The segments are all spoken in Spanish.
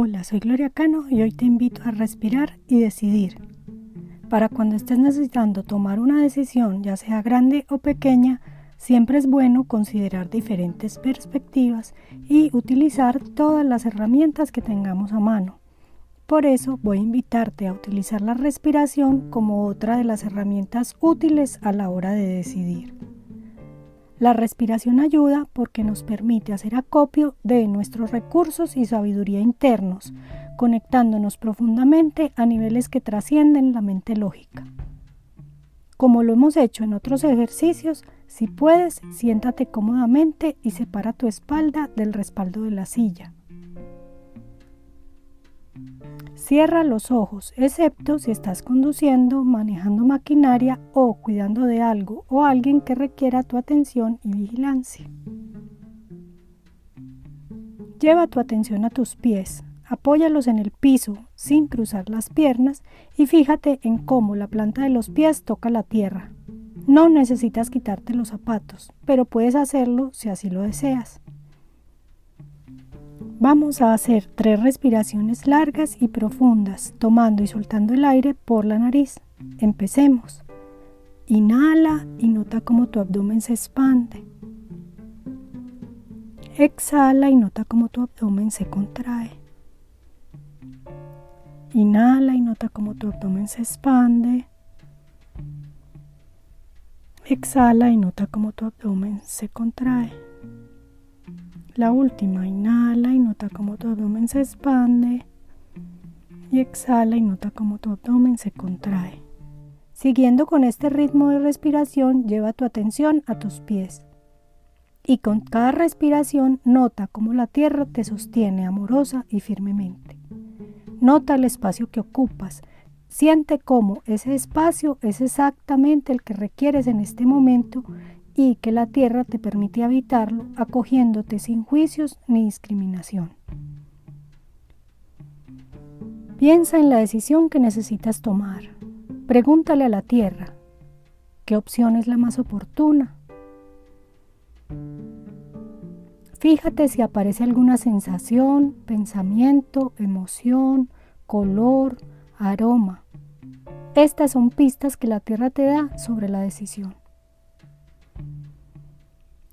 Hola, soy Gloria Cano y hoy te invito a respirar y decidir. Para cuando estés necesitando tomar una decisión, ya sea grande o pequeña, siempre es bueno considerar diferentes perspectivas y utilizar todas las herramientas que tengamos a mano. Por eso voy a invitarte a utilizar la respiración como otra de las herramientas útiles a la hora de decidir. La respiración ayuda porque nos permite hacer acopio de nuestros recursos y sabiduría internos, conectándonos profundamente a niveles que trascienden la mente lógica. Como lo hemos hecho en otros ejercicios, si puedes, siéntate cómodamente y separa tu espalda del respaldo de la silla. Cierra los ojos, excepto si estás conduciendo, manejando maquinaria o cuidando de algo o alguien que requiera tu atención y vigilancia. Lleva tu atención a tus pies, apóyalos en el piso sin cruzar las piernas y fíjate en cómo la planta de los pies toca la tierra. No necesitas quitarte los zapatos, pero puedes hacerlo si así lo deseas. Vamos a hacer tres respiraciones largas y profundas, tomando y soltando el aire por la nariz. Empecemos. Inhala y nota cómo tu abdomen se expande. Exhala y nota cómo tu abdomen se contrae. Inhala y nota cómo tu abdomen se expande. Exhala y nota cómo tu abdomen se contrae. La última, inhala y nota cómo tu abdomen se expande. Y exhala y nota cómo tu abdomen se contrae. Siguiendo con este ritmo de respiración, lleva tu atención a tus pies. Y con cada respiración nota cómo la tierra te sostiene amorosa y firmemente. Nota el espacio que ocupas. Siente cómo ese espacio es exactamente el que requieres en este momento y que la tierra te permite habitarlo acogiéndote sin juicios ni discriminación. Piensa en la decisión que necesitas tomar. Pregúntale a la tierra, ¿qué opción es la más oportuna? Fíjate si aparece alguna sensación, pensamiento, emoción, color, aroma. Estas son pistas que la tierra te da sobre la decisión.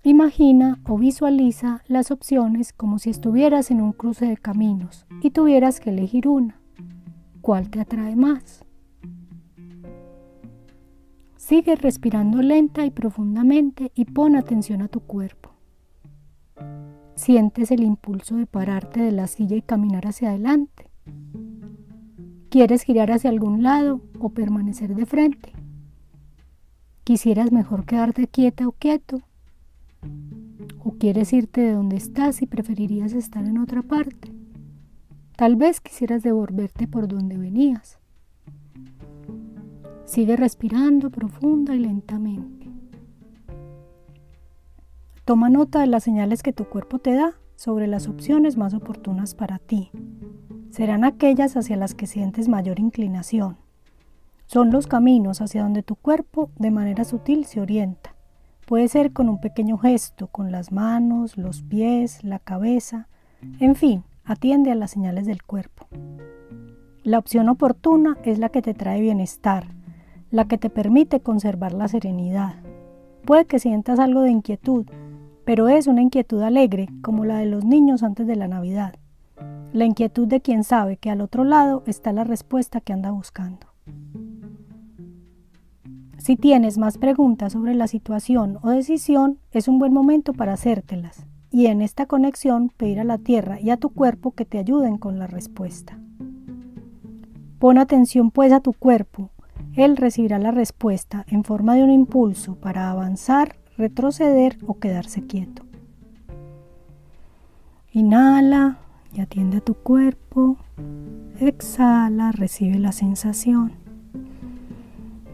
Imagina o visualiza las opciones como si estuvieras en un cruce de caminos y tuvieras que elegir una. ¿Cuál te atrae más? Sigue respirando lenta y profundamente y pon atención a tu cuerpo. Sientes el impulso de pararte de la silla y caminar hacia adelante. ¿Quieres girar hacia algún lado o permanecer de frente? ¿Quisieras mejor quedarte quieta o quieto? ¿O quieres irte de donde estás y preferirías estar en otra parte? Tal vez quisieras devolverte por donde venías. Sigue respirando profunda y lentamente. Toma nota de las señales que tu cuerpo te da sobre las opciones más oportunas para ti. Serán aquellas hacia las que sientes mayor inclinación. Son los caminos hacia donde tu cuerpo de manera sutil se orienta. Puede ser con un pequeño gesto, con las manos, los pies, la cabeza, en fin, atiende a las señales del cuerpo. La opción oportuna es la que te trae bienestar, la que te permite conservar la serenidad. Puede que sientas algo de inquietud, pero es una inquietud alegre, como la de los niños antes de la Navidad. La inquietud de quien sabe que al otro lado está la respuesta que anda buscando. Si tienes más preguntas sobre la situación o decisión, es un buen momento para hacértelas y en esta conexión pedir a la tierra y a tu cuerpo que te ayuden con la respuesta. Pon atención pues a tu cuerpo, él recibirá la respuesta en forma de un impulso para avanzar, retroceder o quedarse quieto. Inhala y atiende a tu cuerpo. Exhala, recibe la sensación.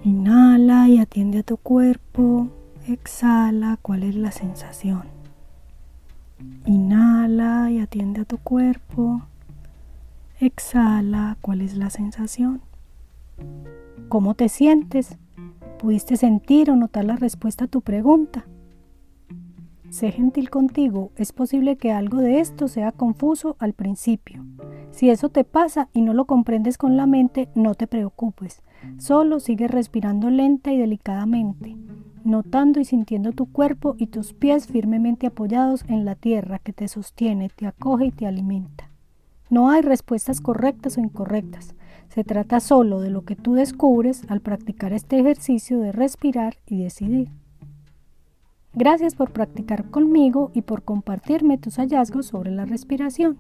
Inhala y atiende a tu cuerpo. Exhala, ¿cuál es la sensación? Inhala y atiende a tu cuerpo. Exhala, ¿cuál es la sensación? ¿Cómo te sientes? ¿Pudiste sentir o notar la respuesta a tu pregunta? Sé gentil contigo, es posible que algo de esto sea confuso al principio. Si eso te pasa y no lo comprendes con la mente, no te preocupes. Solo sigue respirando lenta y delicadamente, notando y sintiendo tu cuerpo y tus pies firmemente apoyados en la tierra que te sostiene, te acoge y te alimenta. No hay respuestas correctas o incorrectas. Se trata solo de lo que tú descubres al practicar este ejercicio de respirar y decidir. Gracias por practicar conmigo y por compartirme tus hallazgos sobre la respiración.